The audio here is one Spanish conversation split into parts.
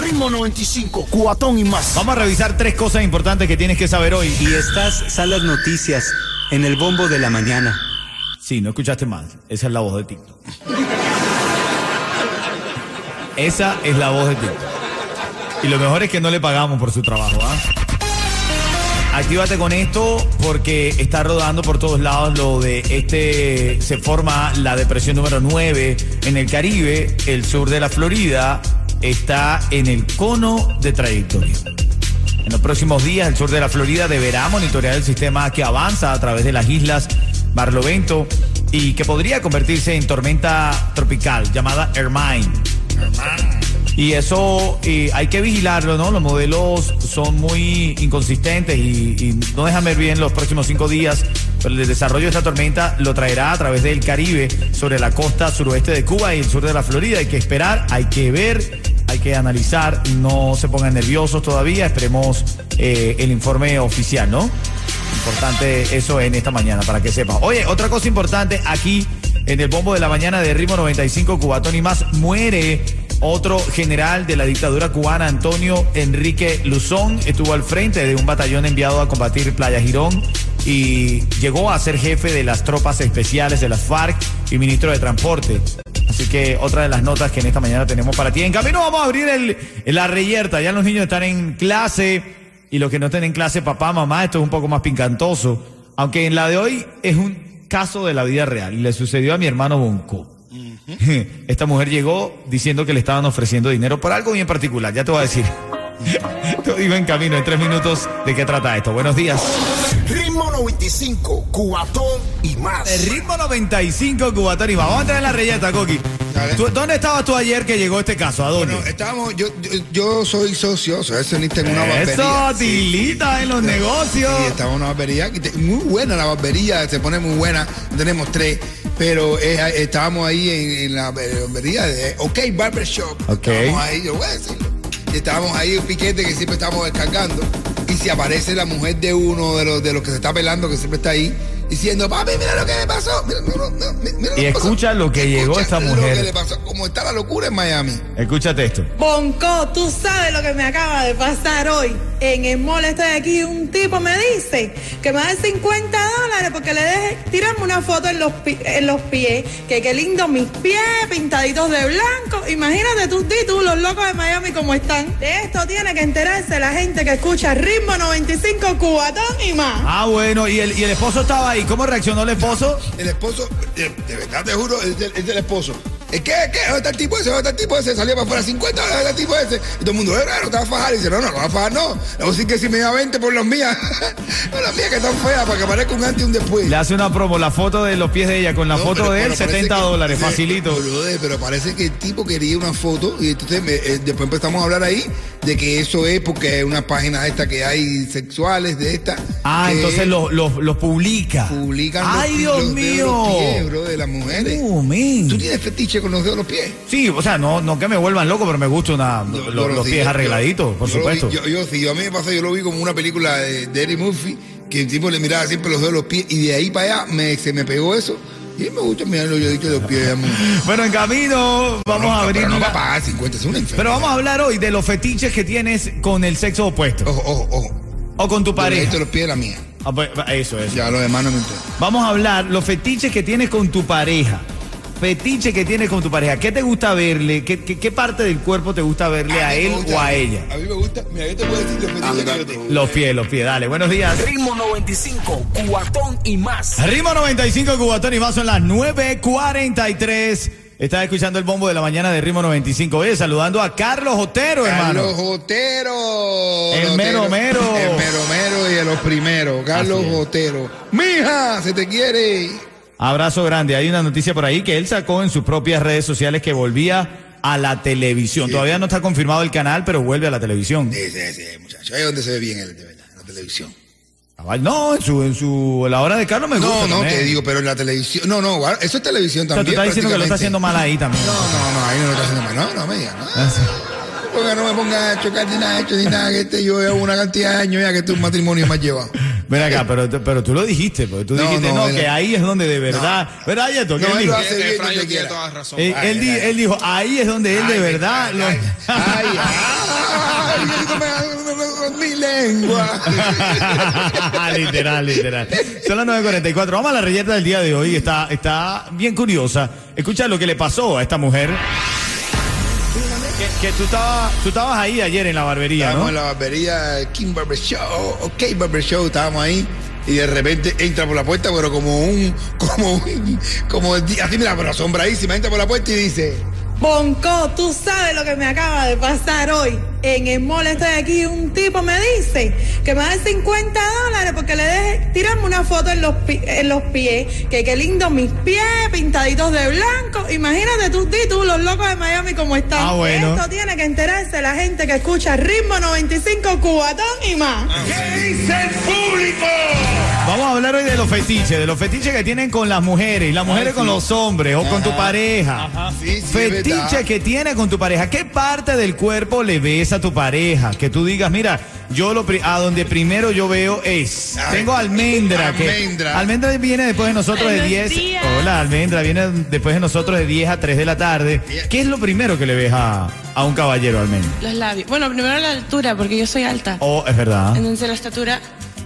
Ritmo 95, cuatón y más. Vamos a revisar tres cosas importantes que tienes que saber hoy. Y estas son las noticias en el bombo de la mañana. Sí, no escuchaste mal. Esa es la voz de TikTok. Esa es la voz de TikTok. Y lo mejor es que no le pagamos por su trabajo, ¿ah? Actívate con esto porque está rodando por todos lados lo de este, se forma la depresión número 9 en el Caribe, el sur de la Florida está en el cono de trayectoria. En los próximos días el sur de la Florida deberá monitorear el sistema que avanza a través de las islas Barlovento y que podría convertirse en tormenta tropical llamada Hermine. Y eso eh, hay que vigilarlo, ¿no? Los modelos son muy inconsistentes y, y no dejan ver bien los próximos cinco días. Pero el desarrollo de esta tormenta lo traerá a través del Caribe sobre la costa suroeste de Cuba y el sur de la Florida. Hay que esperar, hay que ver, hay que analizar. No se pongan nerviosos todavía. Esperemos eh, el informe oficial, ¿no? Importante eso en esta mañana para que sepan. Oye, otra cosa importante aquí en el bombo de la mañana de Ritmo 95 Cubatón y más muere otro general de la dictadura cubana, Antonio Enrique Luzón, estuvo al frente de un batallón enviado a combatir Playa Girón y llegó a ser jefe de las tropas especiales de las FARC y ministro de Transporte. Así que otra de las notas que en esta mañana tenemos para ti. En camino vamos a abrir el, la reyerta. Ya los niños están en clase y los que no estén en clase, papá, mamá, esto es un poco más pincantoso. Aunque en la de hoy es un caso de la vida real le sucedió a mi hermano Bonco. Esta mujer llegó diciendo que le estaban ofreciendo dinero por algo bien particular. Ya te voy a decir. Te digo en camino, en tres minutos, de qué trata esto. Buenos días. Ritmo 95, cuatón y más. El ritmo 95, Cubatón y más. Vamos a entrar en la reyeta, Coqui. ¿Tú- ¿Dónde estabas tú ayer que llegó este caso? ¿A dónde? Bueno, estábamos, yo, yo, yo soy socio, soy accionista en una barbería. Eso, Sí. tilita en los negocios. Sí, estaba en una barbería, muy buena la barbería, se pone muy buena, tenemos tres, pero eh, estábamos ahí en, en la barbería de OK Barbershop. Ok. Estábamos ahí, yo voy a decirlo. Y estábamos ahí un piquete que siempre estábamos descargando. Y si aparece la mujer de uno de los, de los que se está pelando, que siempre está ahí, diciendo, papi, mira lo que me pasó. Mira, mira, mira, mira lo Y que pasó". escucha lo que llegó esta Lo mujer. que le pasó, como está la locura en Miami. Escúchate esto. Bonco, tú sabes lo que me acaba de pasar hoy. En el mall estoy aquí, un tipo me dice que me da 50 dólares porque le deje tirarme una foto en los, pi- en los pies. Que qué lindo mis pies, pintaditos de blanco. Imagínate tú, tú, los locos de Miami como están. De esto tiene que enterarse la gente que escucha Ritmo 95 Cubatón y más. Ah, bueno, y el, y el esposo estaba ahí. ¿Cómo reaccionó el esposo? El esposo, de, de verdad te juro, es del, es del esposo. ¿Es que, qué? ¿Dónde está el tipo ese? ¿Dónde está el tipo ese? Salió para afuera 50 dólares, ¿dónde está el tipo ese? Y todo el mundo, eh, no te vas a fajar. Y dice, no, no, no vas a fajar, no. Le voy a decir que si me da 20 por las mías. por las mías que están feas, para que parezca un antes y un después. Le hace una promo, la foto de los pies de ella con la No, foto pero- de él, pero parece 70 que- dólares, sí, facilito. pero parece que el tipo quería una foto y entonces me- eh, después empezamos a hablar ahí de que eso es porque unas páginas estas que hay sexuales de estas. Ah, entonces los los los publica. publican Ay, los, Dios los dedos de mío. los pies, bro, de las mujeres. Oh. ¿Tú tienes fetiche con los dedos de los pies? Sí, o sea, no, no que me vuelvan loco, pero me gusta una, Yo- lo- los, lo sí, pies yo- arregladitos, por yo lo vi- supuesto. yo, yo, sí, yo a mí me pasó, yo lo vi como una película de, de Eddie Murphy, que el tipo le miraba siempre los dedos de los pies, y de ahí para allá me, se me pegó eso. Y me gusta mirar los deditos de los pies. amor. Bueno, en camino vamos a abrir Pero no una- va a pagar 50, es una enfermedad. Pero vamos a hablar hoy de los fetiches que tienes con el sexo opuesto Ojo, ojo, ojo. o con tu Los pareja. deditos de los pies de la mía. Ah, pues, Eso, eso. Ya, los demás no me interesa. Vamos a hablar los fetiches que tienes con tu pareja. Fetiche que tienes con tu pareja. ¿Qué te gusta verle? ¿Qué, qué, qué parte del cuerpo te gusta verle a él gusta- o a ella? A mí me gusta. Mira, yo te puedo decir los fetiches que yo tengo. Los pies, los pies. Dale, buenos días. Ritmo 95, cuatón y más. Ritmo 95 Cubatón y más son las 9.43. Estás escuchando el bombo de la mañana de Ritmo 95. Oye, saludando a Carlos Otero, hermano. Carlos Otero. El mero mero. El mero mero y de los primeros. Carlos. Otero. Mija, se te quiere. Abrazo grande. Hay una noticia por ahí que él sacó en sus propias redes sociales que volvía a la televisión. Todavía no está confirmado el canal, pero vuelve a la televisión. Sí, sí, sí, muchacho. Ahí es donde se ve bien él, de verdad, en la televisión. No, en su, en su, la hora de Carlos me gusta. No, no, también. te digo, pero en la televisión. No, no, eso es televisión O sea, también. tú estás diciendo que lo está haciendo mal ahí también. No, no, no, ahí no lo está haciendo mal. No, no me digas, no. Ah, sí. Porque no me ponga a chocar ni nada hecho ni nada, que este, yo llevo una cantidad de años ya que este es un matrimonio más llevado. Ven acá, pero, pero tú lo dijiste, porque tú No, dijiste, no, no, él- que ahí es donde de verdad, ¿verdad, Yeto? ¿Qué No, él dijo? toda razón. Él, él di- él dijo, ahí es donde él de verdad ay, lo- Ay, ay, ay, ay, mi lengua. literal, literal. Son las 9.44. Vamos a la reyerta del día de hoy. Está, está bien curiosa. Escucha lo que le pasó a esta mujer. Que, tú, estabas, tú estabas ahí ayer en la barbería, Estábamos ¿no? en la barbería King Barber Show, OK Barber Show, estábamos ahí y de repente entra por la puerta, pero como un, como un, como así mira, pero asombradísima, entra por la puerta y dice, Bonco, tú sabes lo que me acaba de pasar hoy. En el mall estoy aquí, un tipo me dice que me da 50 dólares porque le deje tirarme una foto en los, pi- en los pies, que qué lindo mis pies, pintaditos de blanco. Imagínate tú, tú, los locos de Miami como están. Ah, bueno. Esto tiene que enterarse la gente que escucha Ritmo 95, Cubatón y más. Vamos a hablar hoy de los fetiches, de los fetiches que tienen con las mujeres, las mujeres con los hombres o con tu pareja. Sí, sí, es Fetiche que tiene con tu pareja. ¿Qué parte del cuerpo le ves a tu pareja? Que tú digas, mira, yo lo pri- a donde primero yo veo es. Ay, Tengo almendra. Que, almendra. almendra viene después de nosotros de Buenos 10. días. Hola, almendra viene después de nosotros de 10 a 3 de la tarde. ¿Qué es lo primero que le ves a, a un caballero almendra? Los labios. Bueno, primero la altura, porque yo soy alta. Oh, es verdad. Entonces la estatura,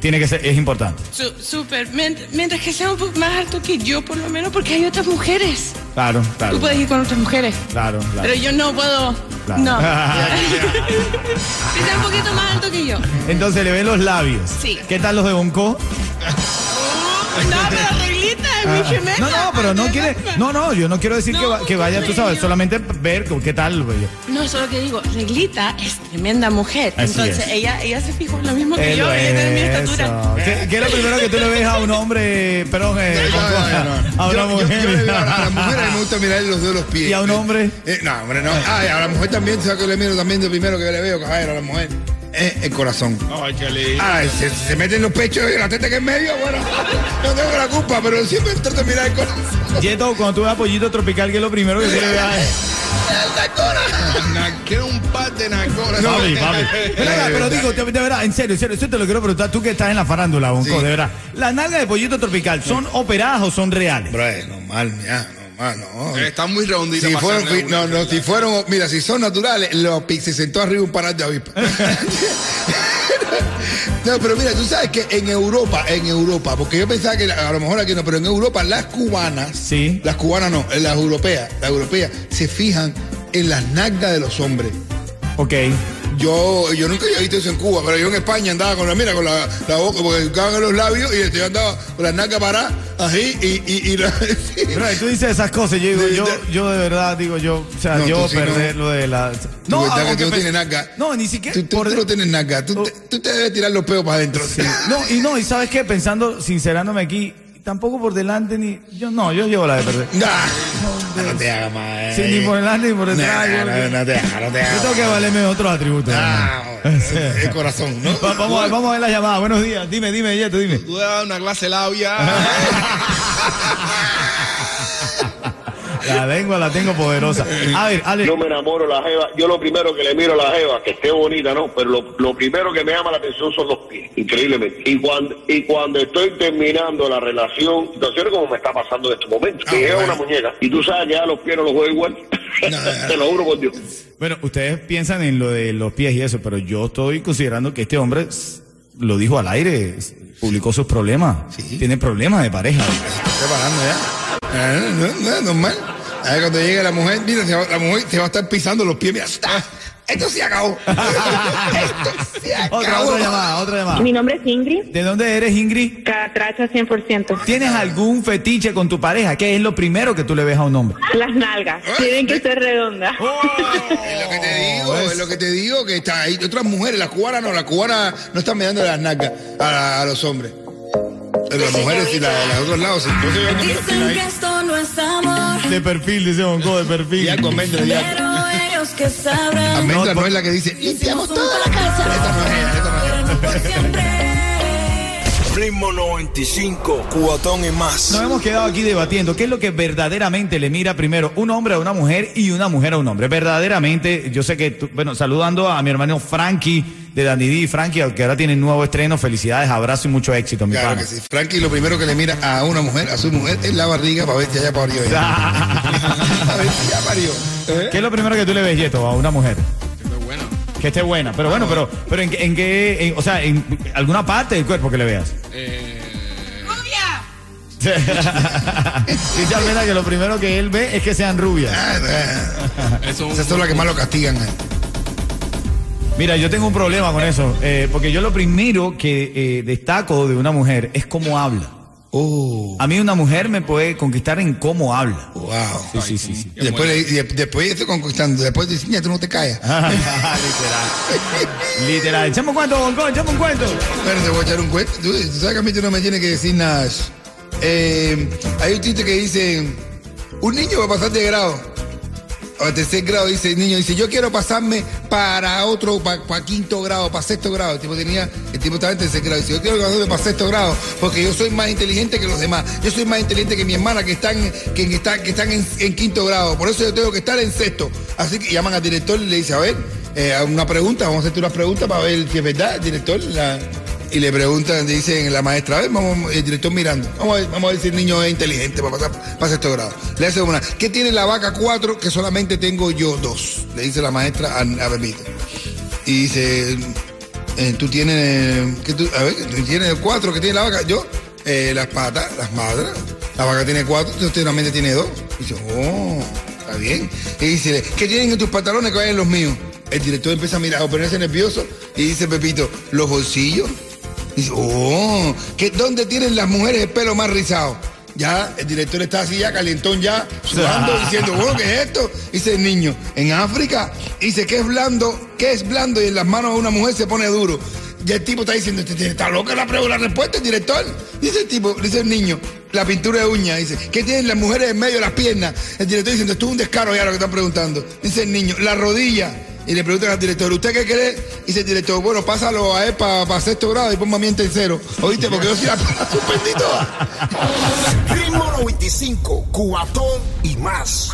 Tiene que ser, es importante. súper. Mient- Mientras que sea un poco más alto que yo, por lo menos, porque hay otras mujeres. Claro, claro. Tú puedes ir con otras mujeres. Claro, claro. Pero yo no puedo. Claro. No. que sea un poquito más alto que yo. Entonces le ven los labios. Sí. ¿Qué tal los de Bonco? No, pero No, no, pero no quiere. No, no, yo no quiero decir que, va- que vaya, tú sabes, solamente ver con qué tal. pues, No, solo que digo, Reglita es tremenda mujer. Así Entonces es. ella, ella se fijó en lo mismo que yo, ella tiene mi estatura. ¿Qué, qué es lo primero que tú le ves a un hombre, perdón, eh, No, no, no, no. a una Yo- yo- mujer? yo le veo a a las mujeres me gusta mirar los dedos de los pies. ¿Y a un hombre? Eh, no, hombre, no. Ay, a la mujer también, ¿sabes que le miro también de primero que le veo, caballero, a la mujer? Eh, el corazón. Ay, qué lindo. Ay, se, se meten los pechos y la teta que en medio, bueno, no tengo la culpa, pero siempre trato de mirar el corazón. Yeto, cuando tú ves a Pollito Tropical, ¿qué es lo primero que tú le ves a Quiero un par de nacoras. Papi, papi. Pero, pero digo, de, de verdad, en serio, en serio, eso te lo quiero preguntar, tú que estás en la farándula, Bonco, Sí. de verdad. ¿Las nalgas de Pollito Tropical son operadas o son reales? Bro, es normal, ya, normal, no. Está muy redondita. Si fueron, una, no, no, si fueron, mira, si son naturales, los se sentó arriba un panal de avispa. No, pero mira, tú sabes que en Europa, en Europa, porque yo pensaba que a lo mejor aquí no, pero en Europa las cubanas, Sí. las cubanas no, las europeas, las europeas se fijan en las nalgas de los hombres. Ok. Yo, yo nunca había visto eso en Cuba, pero yo en España andaba con la, mira, con la, la boca, porque en los labios y este, yo andaba con las nalgas paradas, así, y, y, y la- sí. Pero tú dices esas cosas, yo digo, De- yo, de- yo de verdad digo, yo, o sea, No, yo sí perder no. lo de la. verdad que aunque tú no pe- tienes nalga. No, ni siquiera. Tú, tú- por tú no tienes nalga, tú, te, tú te debes tirar los peos para adentro. No, y no, y sabes qué, pensando, sincerándome aquí, tampoco por delante ni. Yo no, yo llevo la de perder. Nah, no te hagas más. Sí, ni por delante ni por No, detrás. yo- no, no te hagas, no te Yo hagas. tengo que valerme otros atributos. Ah, el corazón, ¿no? Va- vamos, a, vamos a ver la llamada. Buenos días. Dime, dime, Yeto, dime. Tú le das una clase labia. La lengua la tengo poderosa. A ver, Ale. Yo me enamoro de la jeva. Yo lo primero que le miro a la jeva, que esté bonita, ¿no? Pero lo, lo primero que me llama la atención son los pies, increíblemente. Y cuando, y cuando estoy terminando la relación, situaciones como me está pasando en este momento, que es una muñeca, y tú sabes que ya los pies no los juego igual. Te lo juro por Dios. Bueno, ustedes piensan en lo de los pies y eso, pero yo estoy considerando que este hombre lo dijo al aire, publicó sus problemas. Tiene problemas de pareja. preparando ya. Ah, No, no, no, es normal. A ver, cuando llegue la mujer, mira, se va- la mujer te va a estar pisando los pies. Mira, ¡está! esto se acabó. esto se acabó. Otra, otra llamada, otra llamada. Mi nombre es Ingrid. ¿De dónde eres, Ingrid? Catracha 100%. ¿Tienes algún fetiche con tu pareja? ¿Qué es lo primero que tú le ves a un hombre? Las nalgas. Tienen que ser redondas. Es lo que te digo, es lo que te digo, que está ahí. Otras mujeres, las cubanas no, las cubanas no están mirando las nalgas a, a los hombres. Las mujeres y la- las otros lados, sí. Entonces yo De perfil, dice Bonco, de perfil. Ya. pero ellos que sabrán. Almendra no es la que dice, limpiamos toda la casa. Esta no es ella, esta no es ella. Ritmo 95, cuatón y más. Nos hemos quedado aquí debatiendo qué es lo que verdaderamente le mira primero un hombre a una mujer y una mujer a un hombre. Verdaderamente, yo sé que, tú- bueno, saludando a mi hermano Frankie de Dandy D, Frankie, que ahora tiene un nuevo estreno. Felicidades, abrazo y mucho éxito, mi Claro pana. que sí. Frankie lo primero que le mira a una mujer, a su mujer, es la barriga para ver si ya parió. ella. a ver si ya parió. ¿Eh? ¿Qué es lo primero que tú le ves, Yeto, a una mujer? Que esté buena. Pero bueno, pero, pero en, qué- en qué, en- o sea, en alguna parte del cuerpo que le veas. Eh, Dice Almena que lo primero que él ve es que sean rubias. eso Esas son las que más lo castigan. eh. Mira, yo tengo un problema con eso, eh, porque yo lo primero que eh, destaco de una mujer es cómo habla. Oh, A mí una mujer me puede conquistar en cómo habla. wow. Sí, sí, sí. sí. Y después, de- después estoy conquistando. Después dice, niña, tú no te callas. Literal. Literal. Echame un cuento, Bonco, echame un cuento. Bueno, te voy a echar un cuento. Tú, tú sabes que a mí tú no me tienes que decir nada. de. Eh, hay un chiste que dice, un niño va a pasar de grado. O tercer grado, dice el niño, dice, yo quiero pasarme para otro, para quinto grado, para sexto grado. El tipo tenía, el tipo estaba en tercer grado, dice, yo quiero pasarme para sexto grado, porque yo soy más inteligente que los demás. Yo soy más inteligente que mi hermana que están, que están, que están en, quinto grado. Por eso yo tengo que estar en sexto. Así que llaman al director y le dice, a ver, eh, una pregunta, vamos a hacerte unas preguntas para ver si es verdad, director. la- y le preguntan, dicen la maestra, a ver, el director mirando, vamos a ver, vamos a ver el niño es inteligente para pasar, para sexto grado. Le hace una, ¿qué tiene la vaca cuatro que solamente tengo yo dos? Le dice la maestra a, a. Y dice, eh, tú tienes, ¿qué tú, a ver, tú tienes cuatro que tiene la vaca, yo, eh, las patas, las madres, la vaca tiene cuatro, usted solamente tiene dos. Y dice, oh, está bien. Y dice, ¿qué tienen en tus pantalones que vayan los míos? El director empieza a mirar, a ponerse nervioso y dice Pepito, los bolsillos. Dice, oh, ¿qué, ¿dónde tienen las mujeres el pelo más rizado? Ya, el director está así ya, calentón ya, sudando, diciendo, bueno, ¿qué es esto? Dice el niño, en África, dice, ¿qué es blando? ¿Qué es blando? Y en las manos de una mujer se pone duro. Ya el tipo está diciendo, "Este- ¿está loca la pregunta, la respuesta, el director? Dice el tipo, dice el niño, la pintura de uñas, dice, ¿qué tienen las mujeres en medio de las piernas? El director diciendo, esto es un descaro ya lo que están preguntando. Dice el niño, la rodilla. Y le preguntan al director, ¿usted qué cree? Dice el director, bueno, pásalo a él para sexto grado y ponme a mí en tercero. ¿Oíste? Porque yo sí la suspendí toda. Ritmo 95, cuatón y más.